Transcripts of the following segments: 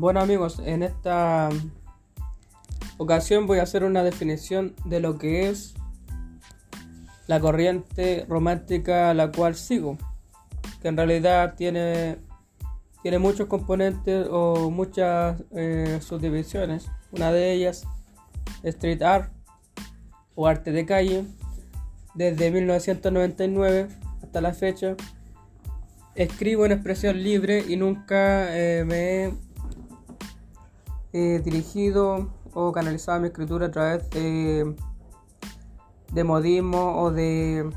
Bueno amigos, en esta ocasión voy a hacer una definición de lo que es la corriente romántica a la cual sigo, que en realidad tiene, tiene muchos componentes o muchas eh, subdivisiones. Una de ellas, street art o arte de calle, desde 1999 hasta la fecha. Escribo en expresión libre y nunca eh, me he dirigido o canalizado mi escritura a través de, de modismo o de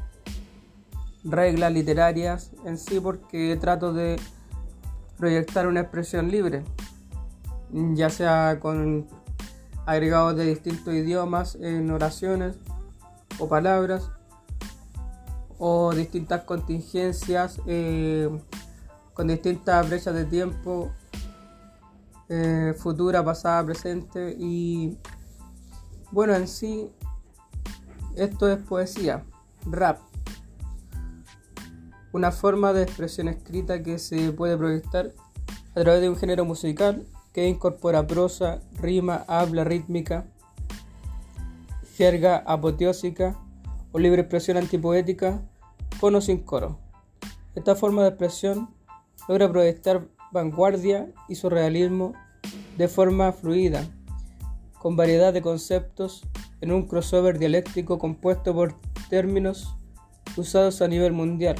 reglas literarias en sí porque trato de proyectar una expresión libre, ya sea con agregados de distintos idiomas en oraciones o palabras o distintas contingencias eh, con distintas brechas de tiempo eh, futura, pasada, presente y bueno, en sí esto es poesía, rap, una forma de expresión escrita que se puede proyectar a través de un género musical que incorpora prosa, rima, habla rítmica, jerga apoteósica o libre expresión antipoética con o sin coro. Esta forma de expresión logra proyectar vanguardia y surrealismo de forma fluida, con variedad de conceptos en un crossover dialéctico compuesto por términos usados a nivel mundial,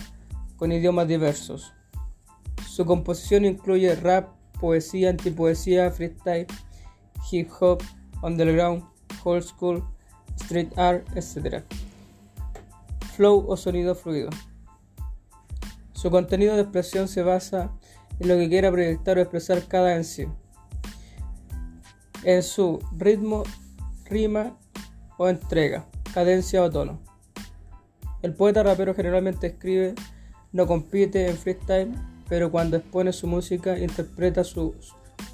con idiomas diversos. Su composición incluye rap, poesía, antipoesía, freestyle, hip hop, underground, old school, street art, etc. Flow o sonido fluido. Su contenido de expresión se basa en lo que quiera proyectar o expresar cada sí, en su ritmo, rima o entrega, cadencia o tono. El poeta rapero generalmente escribe, no compite en freestyle, pero cuando expone su música interpreta sus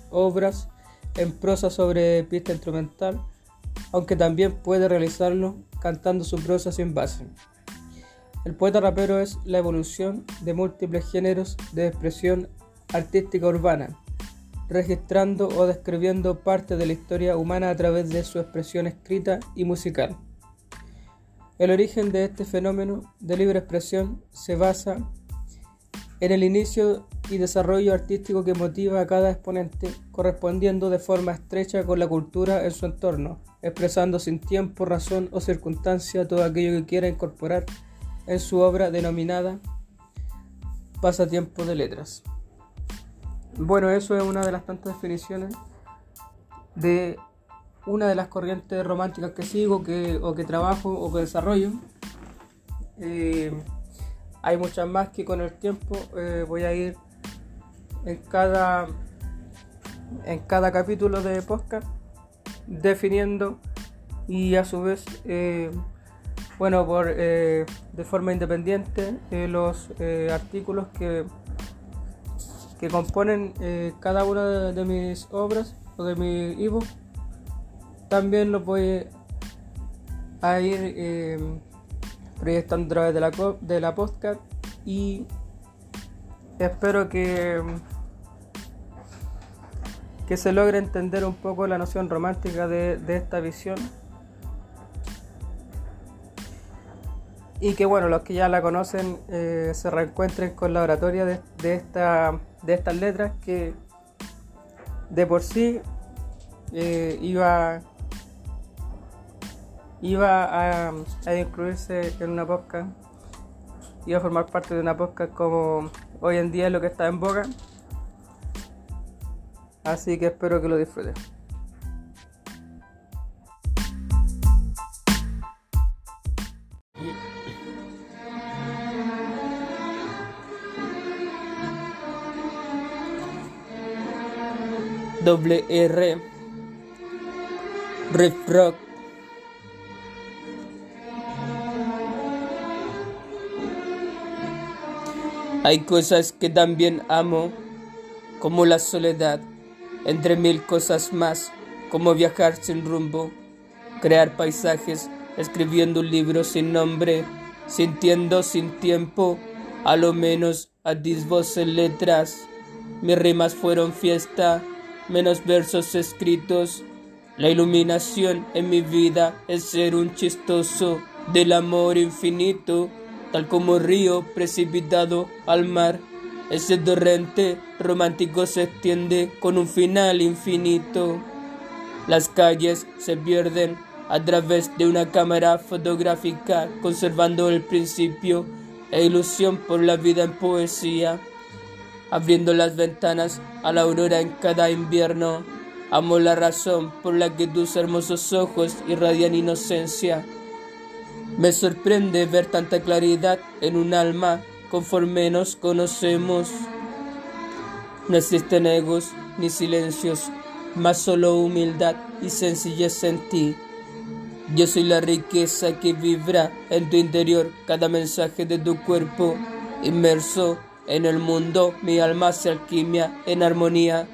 obras en prosa sobre pista instrumental, aunque también puede realizarlo cantando su prosa sin base. El poeta rapero es la evolución de múltiples géneros de expresión artística urbana, registrando o describiendo parte de la historia humana a través de su expresión escrita y musical. El origen de este fenómeno de libre expresión se basa en el inicio y desarrollo artístico que motiva a cada exponente, correspondiendo de forma estrecha con la cultura en su entorno, expresando sin tiempo, razón o circunstancia todo aquello que quiera incorporar en su obra denominada Pasatiempo de Letras. Bueno, eso es una de las tantas definiciones de una de las corrientes románticas que sigo que, o que trabajo o que desarrollo. Eh, hay muchas más que con el tiempo eh, voy a ir en cada, en cada capítulo de podcast definiendo y a su vez, eh, bueno, por, de forma independiente los artículos que que componen eh, cada una de, mis obras o de mi ebook también lo voy a ir eh, proyectando a través de la, de la podcast y espero que que se logre entender un poco la noción romántica de, esta visión y que bueno los que ya la conocen eh, se reencuentren con la oratoria de, de esta de estas letras que de por sí eh, iba iba a, a, incluirse en una podcast iba a formar parte de una podcast como hoy en día es lo que está en boca así que espero que lo disfruten doble R, Riff Rock. Hay cosas que también amo, como la soledad, entre mil cosas más, como viajar sin rumbo, crear paisajes, escribiendo un libro sin nombre, sintiendo sin tiempo, a lo menos a voces letras. Mis rimas fueron fiesta, menos versos escritos. La iluminación en mi vida es ser un chistoso del amor infinito, tal como río precipitado al mar. Ese torrente romántico se extiende con un final infinito. Las calles se pierden a través de una cámara fotográfica, conservando el principio e ilusión por la vida en poesía, abriendo las ventanas a la aurora en cada invierno. Amo la razón por la que tus hermosos ojos irradian inocencia. Me sorprende ver tanta claridad en un alma conforme nos conocemos. No existen egos ni silencios, más solo humildad y sencillez en ti. Yo soy la riqueza que vibra en tu interior, cada mensaje de tu cuerpo, inmerso en el mundo, mi alma se alquimia en armonía.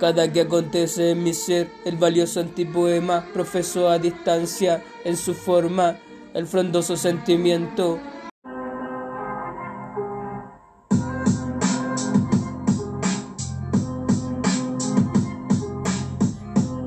Cada que acontece en mi ser, el valioso antipoema profeso a distancia en su forma, el frondoso sentimiento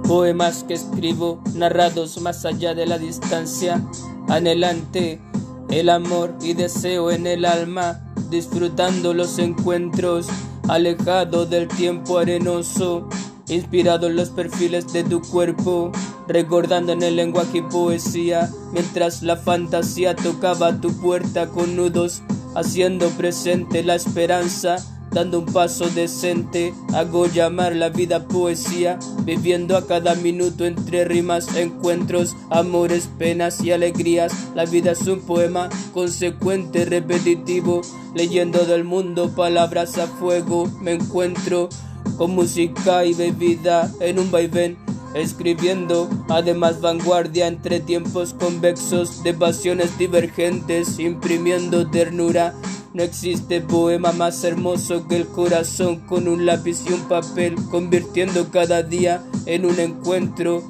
Poemas que escribo, narrados más allá de la distancia, anhelante el amor y deseo en el alma, disfrutando los encuentros, alejado del tiempo arenoso, inspirado en los perfiles de tu cuerpo, recordando en el lenguaje y poesía, mientras la fantasía tocaba tu puerta con nudos, haciendo presente la esperanza dando un paso decente, hago llamar la vida poesía, viviendo a cada minuto entre rimas, encuentros, amores, penas y alegrías. La vida es un poema consecuente, repetitivo, leyendo del mundo palabras a fuego, me encuentro con música y bebida en un vaivén escribiendo además vanguardia entre tiempos convexos de pasiones divergentes, imprimiendo ternura no existe poema más hermoso que el corazón con un lápiz y un papel, convirtiendo cada día en un encuentro,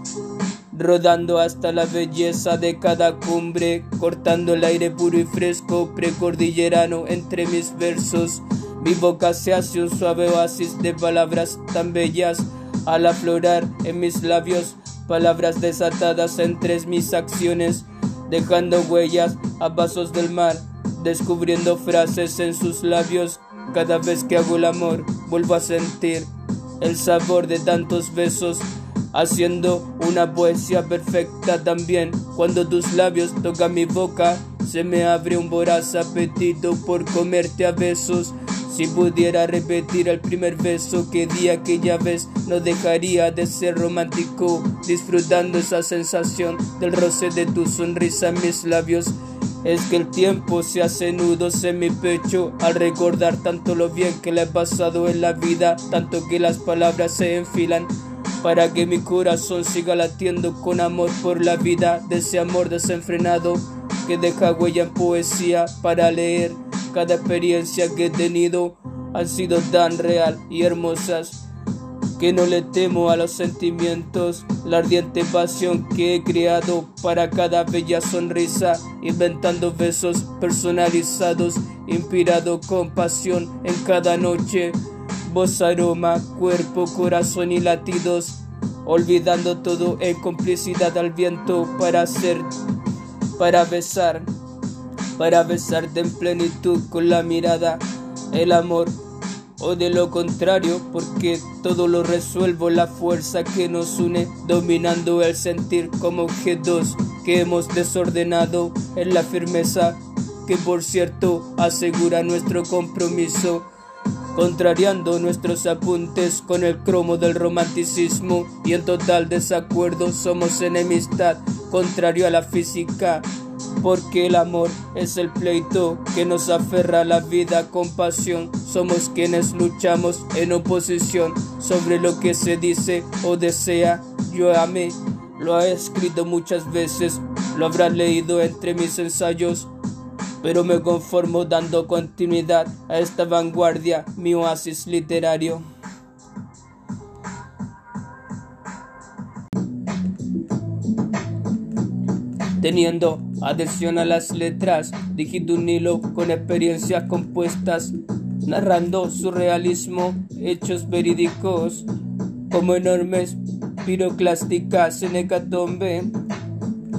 rodando hasta la belleza de cada cumbre, cortando el aire puro y fresco precordillerano entre mis versos. Mi boca se hace un suave oasis de palabras tan bellas al aflorar en mis labios, palabras desatadas entre mis acciones, dejando huellas a pasos del mar descubriendo frases en sus labios. Cada vez que hago el amor, vuelvo a sentir el sabor de tantos besos, haciendo una poesía perfecta también. Cuando tus labios tocan mi boca, se me abre un voraz apetito por comerte a besos. Si pudiera repetir el primer beso que di aquella vez, no dejaría de ser romántico, disfrutando esa sensación del roce de tu sonrisa en mis labios. Es que el tiempo se hace nudos en mi pecho al recordar tanto lo bien que le he pasado en la vida, tanto que las palabras se enfilan para que mi corazón siga latiendo con amor por la vida, de ese amor desenfrenado que deja huella en poesía para leer. Cada experiencia que he tenido han sido tan real y hermosas que no le temo a los sentimientos, la ardiente pasión que he creado para cada bella sonrisa, inventando besos personalizados, inspirado con pasión en cada noche, voz, aroma, cuerpo, corazón y latidos, olvidando todo en complicidad al viento para hacer, para besar, para besarte en plenitud con la mirada, el amor o de lo contrario, porque todo lo resuelvo la fuerza que nos une, dominando el sentir como objetos que hemos desordenado en la firmeza que por cierto asegura nuestro compromiso, contrariando nuestros apuntes con el cromo del romanticismo y en total desacuerdo somos enemistad, contrario a la física porque el amor es el pleito que nos aferra a la vida con pasión. Somos quienes luchamos en oposición sobre lo que se dice o desea. Yo amé, lo he escrito muchas veces, lo habrás leído entre mis ensayos, pero me conformo dando continuidad a esta vanguardia, mi oasis literario. Teniendo adhesión a las letras, digito un hilo con experiencias compuestas, narrando su realismo, hechos verídicos, como enormes piroclásticas en hecatombe.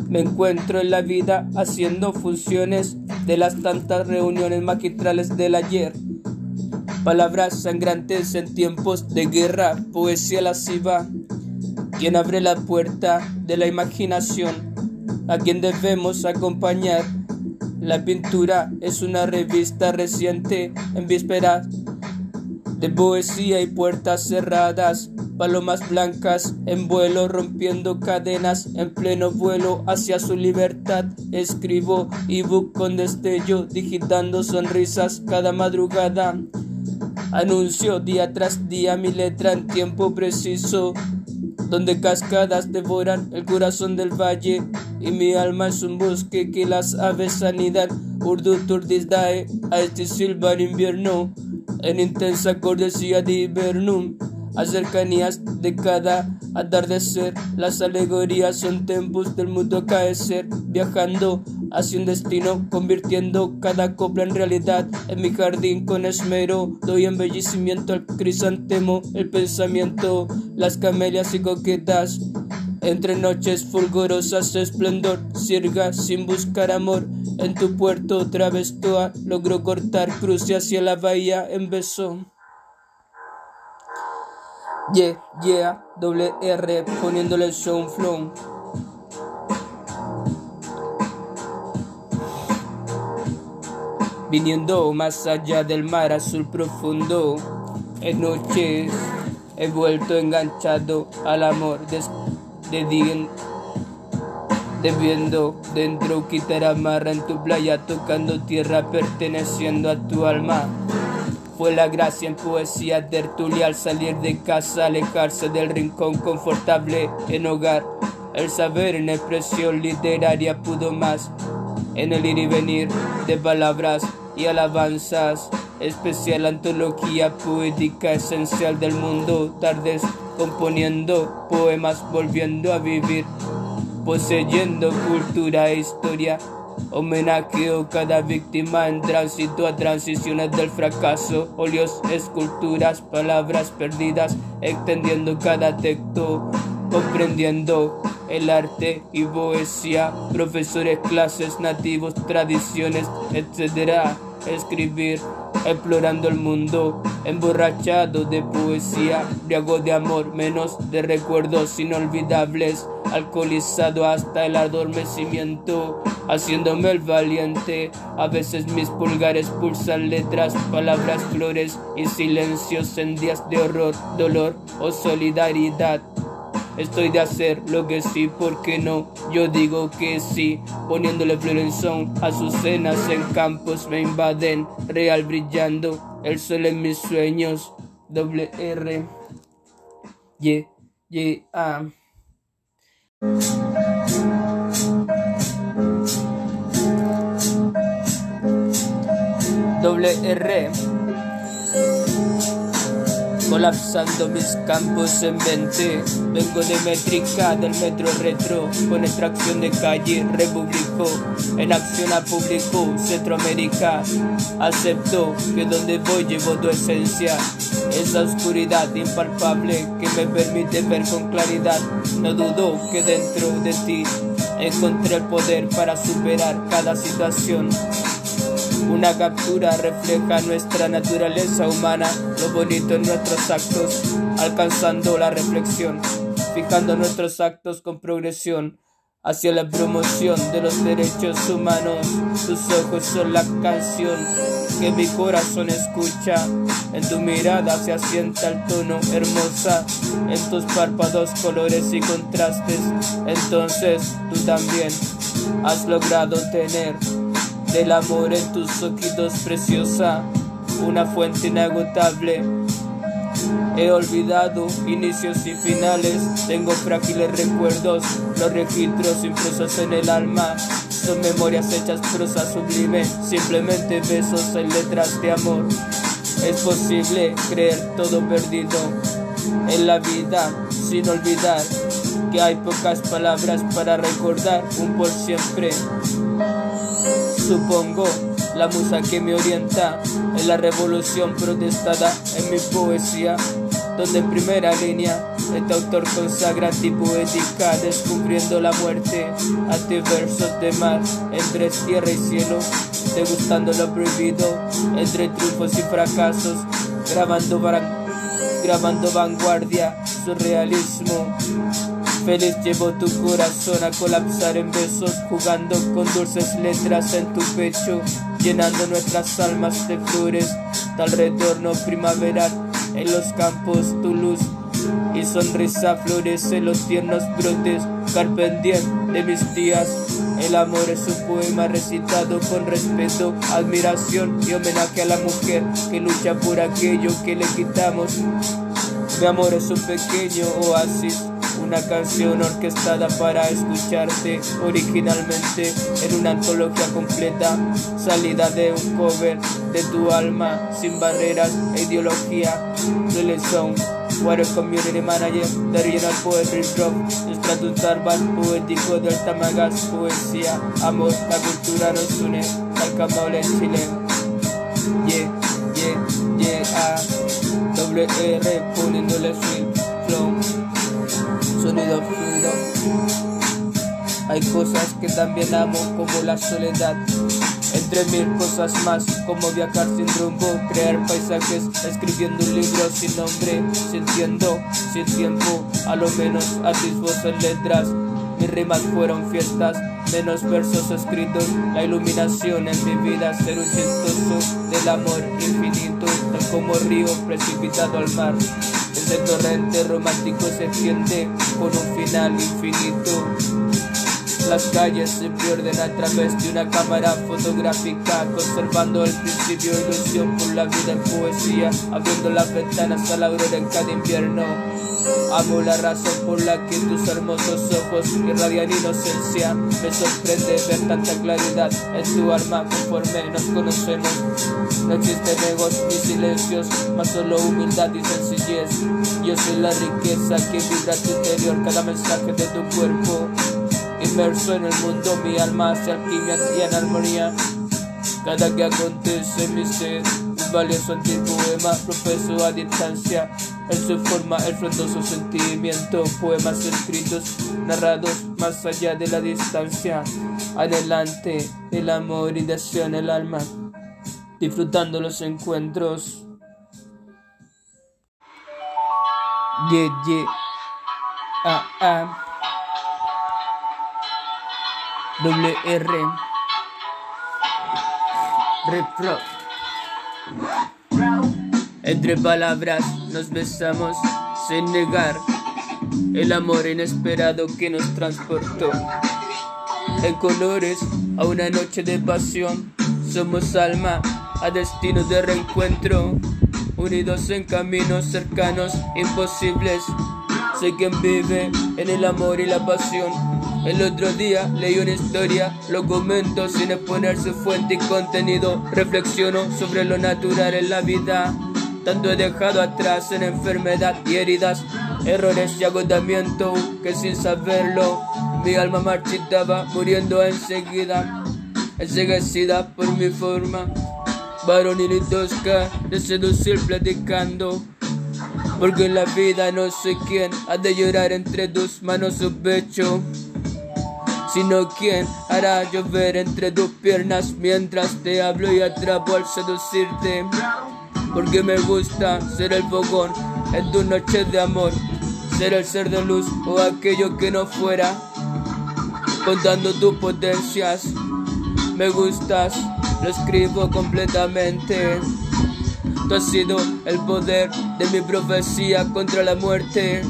Me encuentro en la vida haciendo funciones de las tantas reuniones magistrales del ayer. Palabras sangrantes en tiempos de guerra, poesía lasciva. Quien abre la puerta de la imaginación, a quien debemos acompañar. La pintura es una revista reciente en vísperas de poesía y puertas cerradas, palomas blancas en vuelo rompiendo cadenas en pleno vuelo hacia su libertad. Escribo ebook con destello, digitando sonrisas cada madrugada. Anuncio día tras día mi letra en tiempo preciso, donde cascadas devoran el corazón del valle y mi alma es un bosque que las aves anidan. Urdu turdisdae a este silbar invierno en intensa cortesía de Hibernum, a cercanías de cada atardecer. Las alegorías son tempos del mundo acaecer, viajando hacia un destino, convirtiendo cada copla en realidad. En mi jardín con esmero doy embellecimiento al crisantemo, el pensamiento, las camelias y coquetas. Entre noches fulgurosas esplendor, sirga sin buscar amor. En tu puerto travestoa logró cortar cruce hacia la bahía en beso. Yeah, yeah, doble R poniéndole el show flow. Viniendo más allá del mar azul profundo, en noches he vuelto enganchado al amor de debiendo dentro quitar amarra en tu playa tocando tierra perteneciendo a tu alma. Fue la gracia en poesía tertulia al salir de casa, alejarse del rincón confortable en hogar. El saber en expresión literaria pudo más en el ir y venir de palabras y alabanzas. Especial antología poética esencial del mundo, tardes componiendo poemas, volviendo a vivir, poseyendo cultura e historia. Homenajeo cada víctima en tránsito a transiciones del fracaso, óleos, esculturas, palabras perdidas, extendiendo cada texto, comprendiendo el arte y poesía, profesores, clases, nativos, tradiciones, etc escribir, explorando el mundo, emborrachado de poesía, briago de amor, menos de recuerdos inolvidables, alcoholizado hasta el adormecimiento, haciéndome el valiente. A veces mis pulgares pulsan letras, palabras, flores y silencios en días de horror, dolor o solidaridad. Estoy de hacer lo que sí, porque no? Yo digo que sí, poniéndole florenzón a sus cenas en campos me invaden, real brillando, el sol en mis sueños, doble R, Y, Y, A. Doble R colapsando mis campos en 20. Vengo de métrica del metro retro, con extracción de calle, republicó, en acción a público, Centroamérica. Acepto que donde voy llevo tu esencia, esa oscuridad impalpable que me permite ver con claridad. No dudo que dentro de ti encontré el poder para superar cada situación. Una captura refleja nuestra naturaleza humana, lo bonito en nuestros actos, alcanzando la reflexión, fijando nuestros actos con progresión hacia la promoción de los derechos humanos. Tus ojos son la canción que mi corazón escucha. En tu mirada se asienta el tono hermosa, en tus párpados colores y contrastes. Entonces tú también has logrado tener del amor en tus ojitos preciosa, una fuente inagotable. He olvidado inicios y finales, tengo frágiles recuerdos, los registros impresos en el alma, son memorias hechas prosa sublime, simplemente besos en letras de amor. Es posible creer todo perdido en la vida sin olvidar que hay pocas palabras para recordar un por siempre. Supongo la musa que me orienta en la revolución protestada en mi poesía, donde en primera línea Este autor consagra poética, descubriendo la muerte. Ante versos de mar, entre tierra y cielo, degustando lo prohibido, entre triunfos y fracasos, grabando, grabando vanguardia, surrealismo. Feliz llevo tu corazón a colapsar en besos, jugando con dulces letras en tu pecho, llenando nuestras almas de flores, tal retorno primaveral en los campos tu luz y sonrisa florece los tiernos brotes, carpe de mis días. El amor es un poema recitado con respeto, admiración y homenaje a la mujer que lucha por aquello que le quitamos. Mi amor es un pequeño oasis una canción orquestada para escucharte originalmente en una antología completa, salida de un cover de tu alma, sin barreras e ideología. Song, Water Community Manager de Regional Poetry Drop, nuestro Tarbat poético del Tamagas, poesía, amor, la cultura nos une, al en Chile. Yeah, yeah, yeah, ah, WR poniéndole sweet flow sonido fluido. Hay cosas que también amo como la soledad. Entre mil cosas más, como viajar sin rumbo, crear paisajes, escribiendo un libro sin nombre, sintiendo, sin tiempo, a lo menos atisbos en letras. Mis rimas fueron fiestas, menos versos escritos, la iluminación en mi vida, ser un chistoso del amor infinito, tal como río precipitado al mar. Ese torrente romántico se extiende con un final infinito. Las calles se pierden a través de una cámara fotográfica, conservando el principio ilusión por la vida en poesía, abriendo las ventanas a la aurora en cada invierno. Amo la razón por la que tus hermosos ojos irradian inocencia. Me sorprende ver tanta claridad en tu alma conforme nos conocemos. No existen egos ni silencios, más solo humildad y sencillez. Yo soy la riqueza que vibra tu interior, cada mensaje de tu cuerpo. Inmerso en el mundo, mi alma se alquimia y en armonía. Cada que acontece mi ser, un valioso antipoema, profeso a distancia. En su forma, el frondoso sentimiento, poemas escritos, narrados más allá de la distancia. Adelante, el amor y deseo en el alma, disfrutando los encuentros. Yeah, yeah. Ah, ah. WR. Repro. Entre palabras nos besamos sin negar el amor inesperado que nos transportó. En colores a una noche de pasión, somos alma a destino de reencuentro, unidos en caminos cercanos, imposibles. Sé quien vive en el amor y la pasión el otro día leí una historia, lo comento sin exponer su fuente y contenido. Reflexiono sobre lo natural en la vida. Tanto he dejado atrás en enfermedad y heridas, errores y agotamiento, que sin saberlo mi alma marchitaba, muriendo enseguida, enseguecida por mi forma. Varonil y tosca de seducir platicando. Porque en la vida no sé quién ha de llorar entre tus manos su pecho sino quien hará llover entre tus piernas mientras te hablo y atrapo al seducirte. Porque me gusta ser el fogón en tu noche de amor, ser el ser de luz o aquello que no fuera, contando tus potencias. Me gustas, lo escribo completamente. Tú has sido el poder de mi profecía contra la muerte.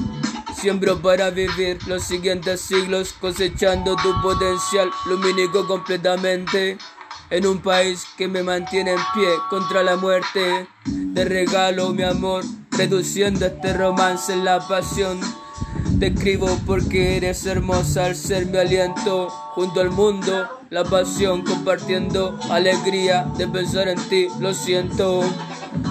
Siembro para vivir los siguientes siglos cosechando tu potencial lumínico completamente. En un país que me mantiene en pie contra la muerte. Te regalo mi amor, reduciendo este romance en la pasión. Te escribo porque eres hermosa al ser mi aliento junto al mundo, la pasión compartiendo alegría de pensar en ti, lo siento.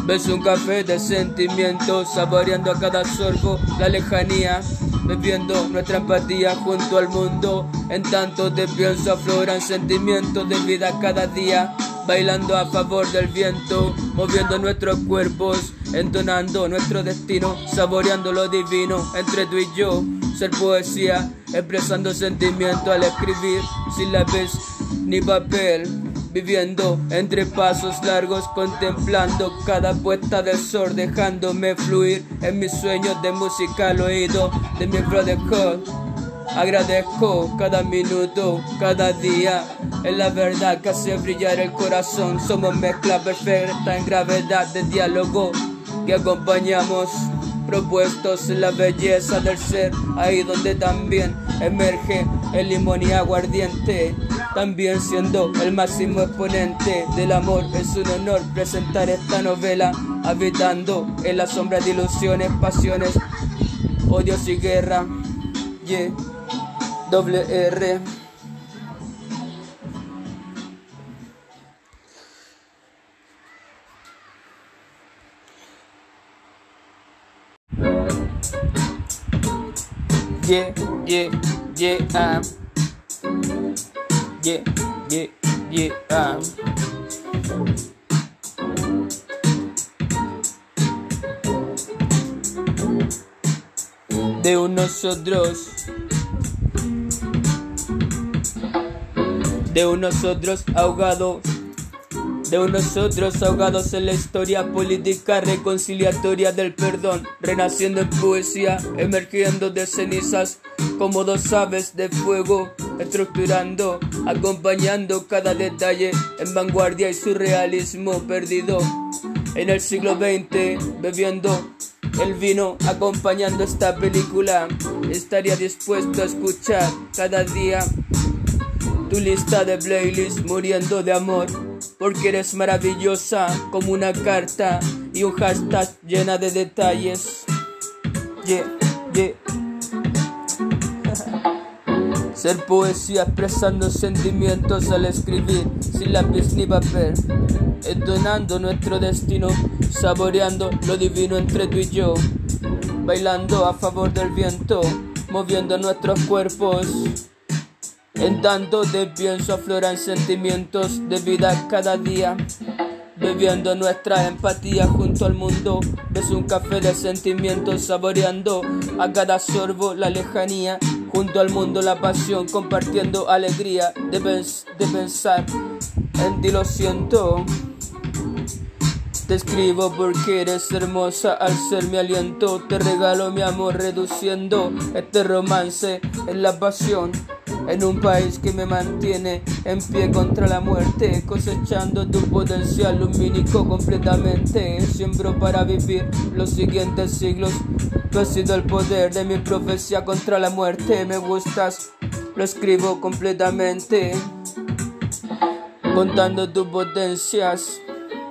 Ves un café de sentimientos, saboreando a cada sorbo la lejanía, bebiendo nuestra empatía junto al mundo. En tanto te pienso afloran sentimientos de vida cada día, bailando a favor del viento, moviendo nuestros cuerpos entonando nuestro destino, saboreando lo divino entre tú y yo. Ser poesía, expresando sentimiento al escribir, sin lápiz ni papel. Viviendo entre pasos largos, contemplando cada puesta del sol, dejándome fluir en mis sueños de música al oído de mi brotherhood. Agradezco cada minuto, cada día. Es la verdad que hace brillar el corazón. Somos mezcla perfecta en gravedad de diálogo que acompañamos. Propuestos en la belleza del ser, ahí donde también emerge el limón y aguardiente. También siendo el máximo exponente del amor, es un honor presentar esta novela, habitando en la sombra de ilusiones, pasiones, odios y guerra. Yeah doble. Yeah, yeah, yeah, um. Yeah, yeah, yeah, um. De unos otros de unos otros ahogados, de unos otros ahogados en la historia política reconciliatoria del perdón, renaciendo en poesía, emergiendo de cenizas como dos aves de fuego, estructurando, acompañando cada detalle en vanguardia y surrealismo perdido. En el siglo XX, bebiendo el vino acompañando esta película, estaría dispuesto a escuchar cada día tu lista de playlists muriendo de amor, porque eres maravillosa como una carta y un hashtag llena de detalles. Yeah, yeah. Ser poesía expresando sentimientos al escribir sin lápiz ni papel, entonando nuestro destino, saboreando lo divino entre tú y yo, bailando a favor del viento, moviendo nuestros cuerpos. En tanto de pienso afloran sentimientos de vida cada día. Bebiendo nuestra empatía junto al mundo, ves un café de sentimientos saboreando a cada sorbo la lejanía, junto al mundo la pasión, compartiendo alegría de, de pensar en ti lo siento. Te escribo porque eres hermosa al ser mi aliento, te regalo mi amor reduciendo este romance en la pasión en un país que me mantiene en pie contra la muerte, cosechando tu potencial lumínico completamente. Siembro para vivir los siguientes siglos. Tú has sido el poder de mi profecía contra la muerte. Me gustas, lo escribo completamente, contando tus potencias.